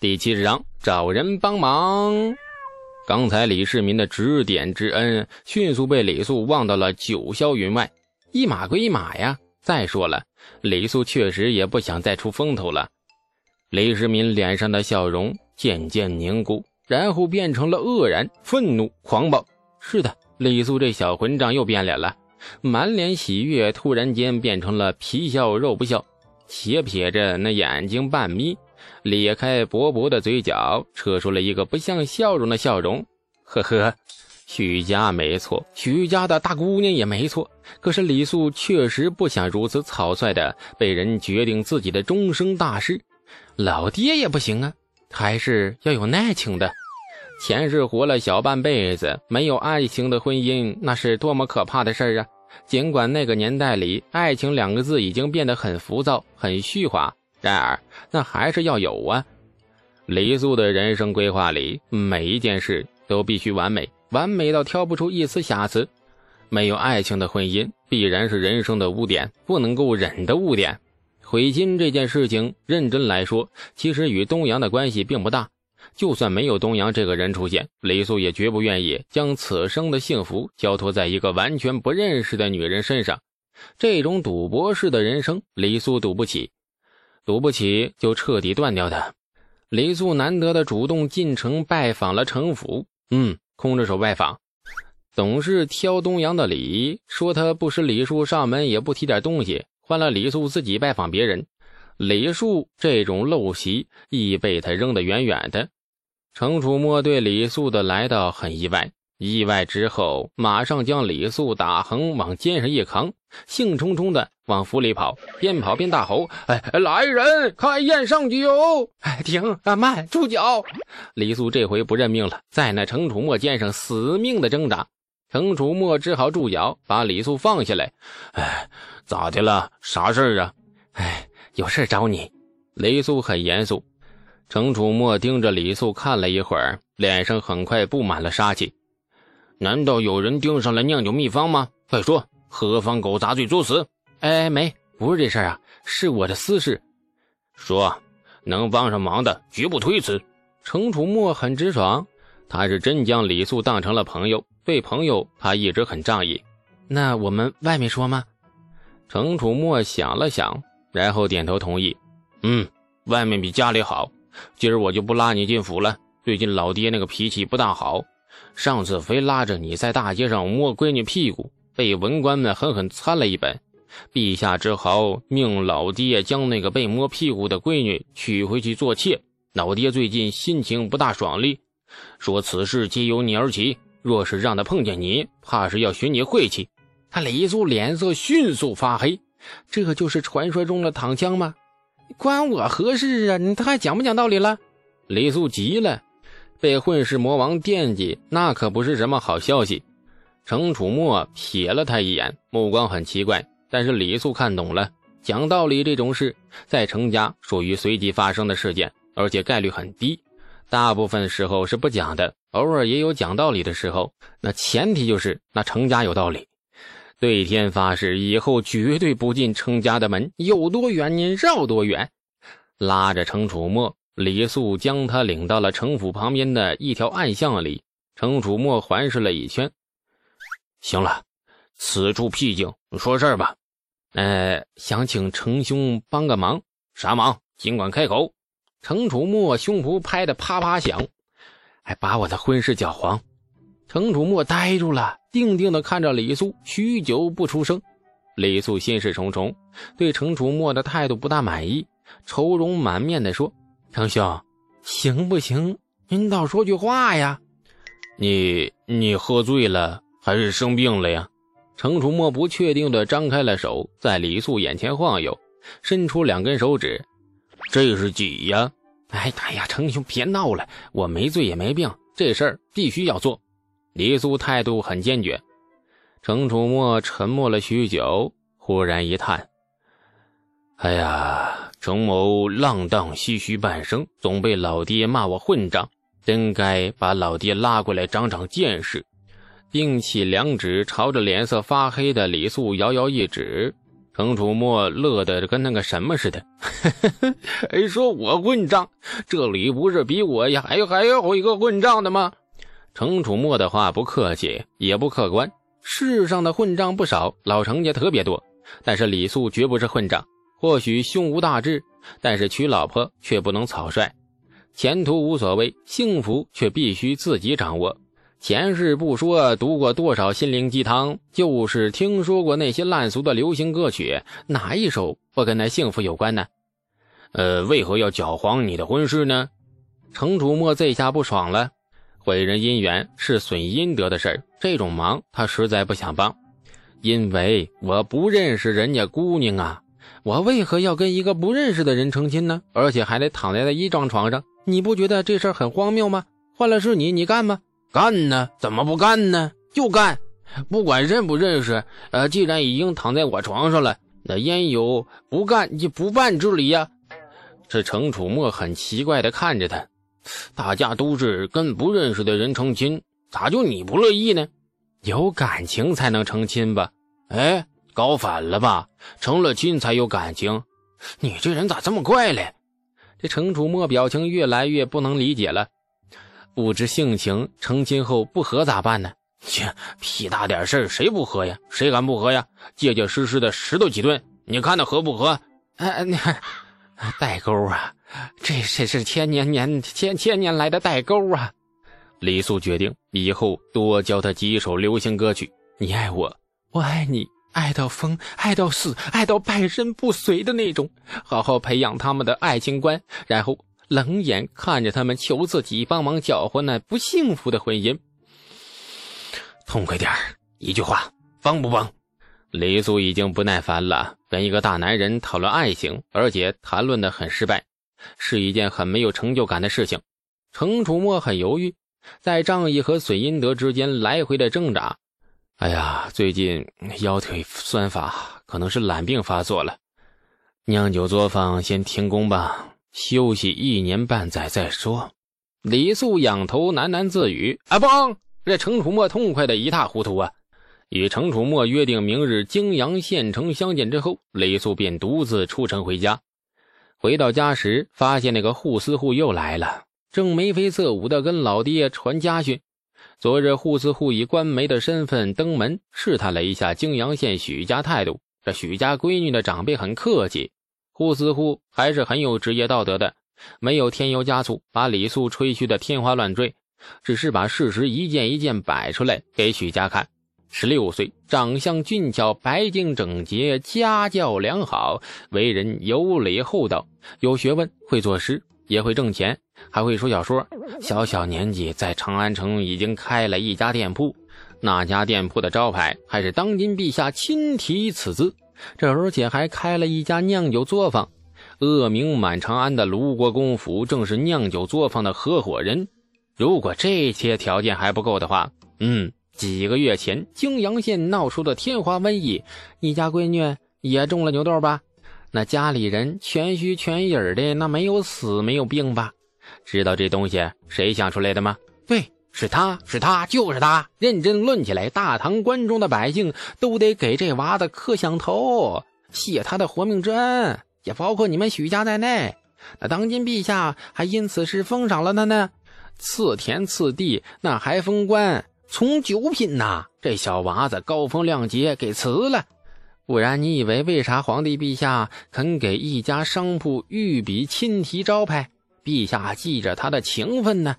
第七十章找人帮忙。刚才李世民的指点之恩，迅速被李素忘到了九霄云外。一码归一码呀。再说了，李素确实也不想再出风头了。李世民脸上的笑容渐渐凝固，然后变成了愕然、愤怒、狂暴。是的，李素这小混账又变脸了，满脸喜悦，突然间变成了皮笑肉不笑，斜撇着那眼睛半眯。咧开薄薄的嘴角，扯出了一个不像笑容的笑容。呵呵，徐家没错，徐家的大姑娘也没错。可是李素确实不想如此草率的被人决定自己的终生大事。老爹也不行啊，还是要有爱情的。前世活了小半辈子，没有爱情的婚姻，那是多么可怕的事儿啊！尽管那个年代里，爱情两个字已经变得很浮躁、很虚华。然而，那还是要有啊！李素的人生规划里，每一件事都必须完美，完美到挑不出一丝瑕疵。没有爱情的婚姻，必然是人生的污点，不能够忍的污点。悔金这件事情，认真来说，其实与东阳的关系并不大。就算没有东阳这个人出现，李素也绝不愿意将此生的幸福交托在一个完全不认识的女人身上。这种赌博式的人生，李素赌不起。赌不起就彻底断掉的。李素难得的主动进城拜访了城府，嗯，空着手拜访，总是挑东阳的理，说他不识礼数，上门也不提点东西，换了李素自己拜访别人，礼数这种陋习亦被他扔得远远的。程楚墨对李素的来到很意外。意外之后，马上将李素打横往肩上一扛，兴冲冲的往府里跑，边跑边大吼：“哎，来人，开宴上酒！”哎，停，慢，住脚！李素这回不认命了，在那程楚墨肩上死命的挣扎。程楚墨只好住脚，把李素放下来。哎，咋的了？啥事儿啊？哎，有事找你。李素很严肃。程楚墨盯着李素看了一会儿，脸上很快布满了杀气。难道有人盯上了酿酒秘方吗？快说，何方狗杂碎作死？哎，没，不是这事儿啊，是我的私事。说，能帮上忙的绝不推辞。程楚墨很直爽，他是真将李素当成了朋友，对朋友他一直很仗义。那我们外面说吗？程楚墨想了想，然后点头同意。嗯，外面比家里好。今儿我就不拉你进府了。最近老爹那个脾气不大好。上次非拉着你在大街上摸闺女屁股，被文官们狠狠参了一本。陛下只好命老爹将那个被摸屁股的闺女娶回去做妾。老爹最近心情不大爽利，说此事皆由你而起，若是让他碰见你，怕是要寻你晦气。他李素脸色迅速发黑，这就是传说中的躺枪吗？关我何事啊？你他还讲不讲道理了？李素急了。被混世魔王惦记，那可不是什么好消息。程楚墨瞥了他一眼，目光很奇怪，但是李素看懂了。讲道理这种事，在程家属于随机发生的事件，而且概率很低，大部分时候是不讲的。偶尔也有讲道理的时候，那前提就是那程家有道理。对天发誓，以后绝对不进程家的门，有多远您绕多远。拉着程楚墨。李素将他领到了城府旁边的一条暗巷里，程楚墨环视了一圈。行了，此处僻静，说事儿吧。呃，想请程兄帮个忙，啥忙？尽管开口。程楚墨胸脯拍得啪啪响，还把我的婚事搅黄。程楚墨呆住了，定定地看着李素，许久不出声。李素心事重重，对程楚墨的态度不大满意，愁容满面地说。程兄，行不行？您倒说句话呀！你你喝醉了还是生病了呀？程楚墨不确定的张开了手，在李素眼前晃悠，伸出两根手指。这是几呀？哎哎呀，程兄别闹了，我没醉也没病，这事儿必须要做。李素态度很坚决。程楚墨沉默了许久，忽然一叹：“哎呀。”程某浪荡唏嘘半生，总被老爹骂我混账，真该把老爹拉过来长长见识。并起两指，朝着脸色发黑的李素摇摇一指。程楚墨乐得跟那个什么似的，哎，说我混账，这里不是比我呀还还有一个混账的吗？程楚墨的话不客气，也不客观。世上的混账不少，老程家特别多，但是李素绝不是混账。或许胸无大志，但是娶老婆却不能草率。前途无所谓，幸福却必须自己掌握。前世不说，读过多少心灵鸡汤，就是听说过那些烂俗的流行歌曲，哪一首不跟那幸福有关呢？呃，为何要搅黄你的婚事呢？程楚墨这下不爽了，毁人姻缘是损阴德的事这种忙他实在不想帮，因为我不认识人家姑娘啊，我为何要跟一个不认识的人成亲呢？而且还得躺在那一张床上，你不觉得这事儿很荒谬吗？换了是你，你干吗？干呢？怎么不干呢？就干！不管认不认识，呃，既然已经躺在我床上了，那焉有不干就不办之理呀？这程楚墨很奇怪的看着他，大家都是跟不认识的人成亲，咋就你不乐意呢？有感情才能成亲吧？哎，搞反了吧？成了亲才有感情？你这人咋这么怪嘞？这程楚墨表情越来越不能理解了。不知性情，成亲后不和咋办呢？切，屁大点事谁不和呀？谁敢不和呀？结结实实的石头几吨，你看他和不和？哎，你代沟啊，这这是千年年千千年来的代沟啊！李素决定以后多教他几首流行歌曲。你爱我，我爱你，爱到疯，爱到死，爱到半身不遂的那种。好好培养他们的爱情观，然后。冷眼看着他们求自己帮忙搅和那不幸福的婚姻，痛快点一句话，帮不帮？李素已经不耐烦了，跟一个大男人讨论爱情，而且谈论的很失败，是一件很没有成就感的事情。程楚墨很犹豫，在仗义和损阴德之间来回的挣扎。哎呀，最近腰腿酸乏，可能是懒病发作了。酿酒作坊先停工吧。休息一年半载再说。李素仰头喃喃自语：“啊，帮！”这程楚墨痛快的一塌糊涂啊！与程楚墨约定明日泾阳县城相见之后，李素便独自出城回家。回到家时，发现那个护司户又来了，正眉飞色舞的跟老爹传家训。昨日护司户以官媒的身份登门试探了一下泾阳县许家态度，这许家闺女的长辈很客气。护司户还是很有职业道德的，没有添油加醋把李素吹嘘的天花乱坠，只是把事实一件一件摆出来给许家看。十六岁，长相俊俏，白净整洁，家教良好，为人有礼厚道，有学问，会作诗，也会挣钱，还会说小说。小小年纪在长安城已经开了一家店铺，那家店铺的招牌还是当今陛下亲题此字。这而且还开了一家酿酒作坊，恶名满长安的卢国公府正是酿酒作坊的合伙人。如果这些条件还不够的话，嗯，几个月前泾阳县闹出的天花瘟疫，你家闺女也中了牛痘吧？那家里人全虚全影的，那没有死没有病吧？知道这东西谁想出来的吗？对。是他是他就是他，认真论起来，大唐关中的百姓都得给这娃子磕响头，谢他的活命之恩，也包括你们许家在内。那当今陛下还因此事封赏了他呢，赐田赐地，那还封官，从九品呐。这小娃子高风亮节，给辞了。不然你以为为啥皇帝陛下肯给一家商铺御笔亲题招牌？陛下记着他的情分呢。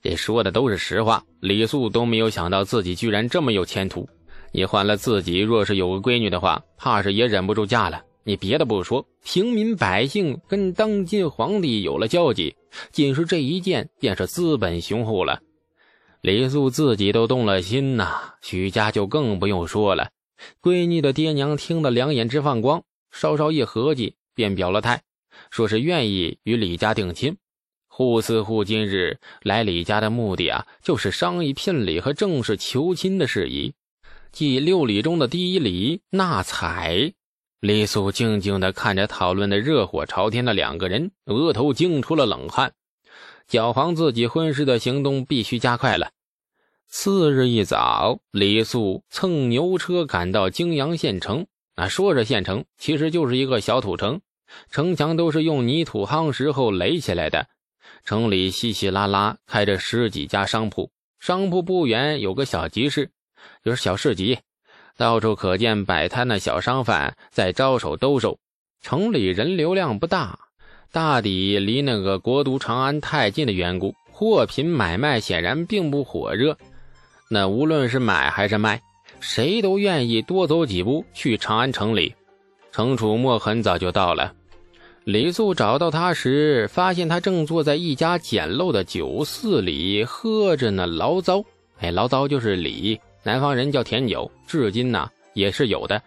这说的都是实话，李素都没有想到自己居然这么有前途。你换了自己，若是有个闺女的话，怕是也忍不住嫁了。你别的不说，平民百姓跟当今皇帝有了交集，仅是这一件便是资本雄厚了。李素自己都动了心呐，许家就更不用说了。闺女的爹娘听得两眼直放光，稍稍一合计，便表了态，说是愿意与李家定亲。护司户今日来李家的目的啊，就是商议聘礼和正式求亲的事宜，即六礼中的第一礼纳采。李素静静地看着讨论的热火朝天的两个人，额头惊出了冷汗。搅黄自己婚事的行动必须加快了。次日一早，李素蹭牛车赶到泾阳县城。啊，说着县城，其实就是一个小土城，城墙都是用泥土夯实后垒起来的。城里稀稀拉拉开着十几家商铺，商铺不远有个小集市，就是小市集，到处可见摆摊的小商贩在招手兜售。城里人流量不大，大抵离那个国都长安太近的缘故，货品买卖显然并不火热。那无论是买还是卖。谁都愿意多走几步去长安城里。程楚墨很早就到了。李素找到他时，发现他正坐在一家简陋的酒肆里喝着那醪糟。哎，醪糟就是李，南方人叫甜酒，至今呢也是有的。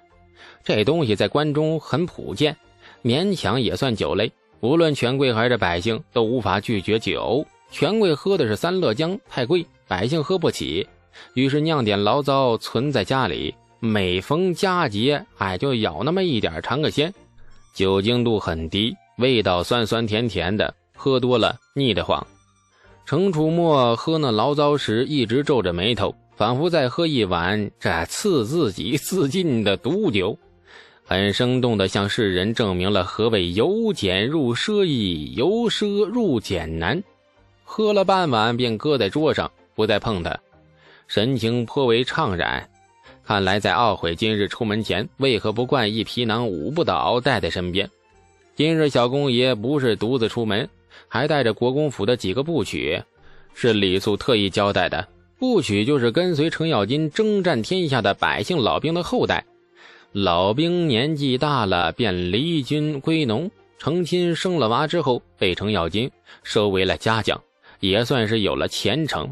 这东西在关中很普遍，勉强也算酒类。无论权贵还是百姓都无法拒绝酒。权贵喝的是三乐江，太贵，百姓喝不起。于是酿点醪糟存在家里，每逢佳节，哎，就舀那么一点尝个鲜。酒精度很低，味道酸酸甜甜的，喝多了腻得慌。程楚墨喝那醪糟时，一直皱着眉头，仿佛在喝一碗这刺自己自尽的毒酒，很生动地向世人证明了何谓由俭入奢易，由奢入俭难。喝了半碗，便搁在桌上，不再碰它。神情颇为怅然，看来在懊悔今日出门前为何不惯一皮囊五不倒带在身边。今日小公爷不是独自出门，还带着国公府的几个部曲，是李素特意交代的。部曲就是跟随程咬金征战天下的百姓老兵的后代，老兵年纪大了便离军归农，成亲生了娃之后被程咬金收为了家将，也算是有了前程。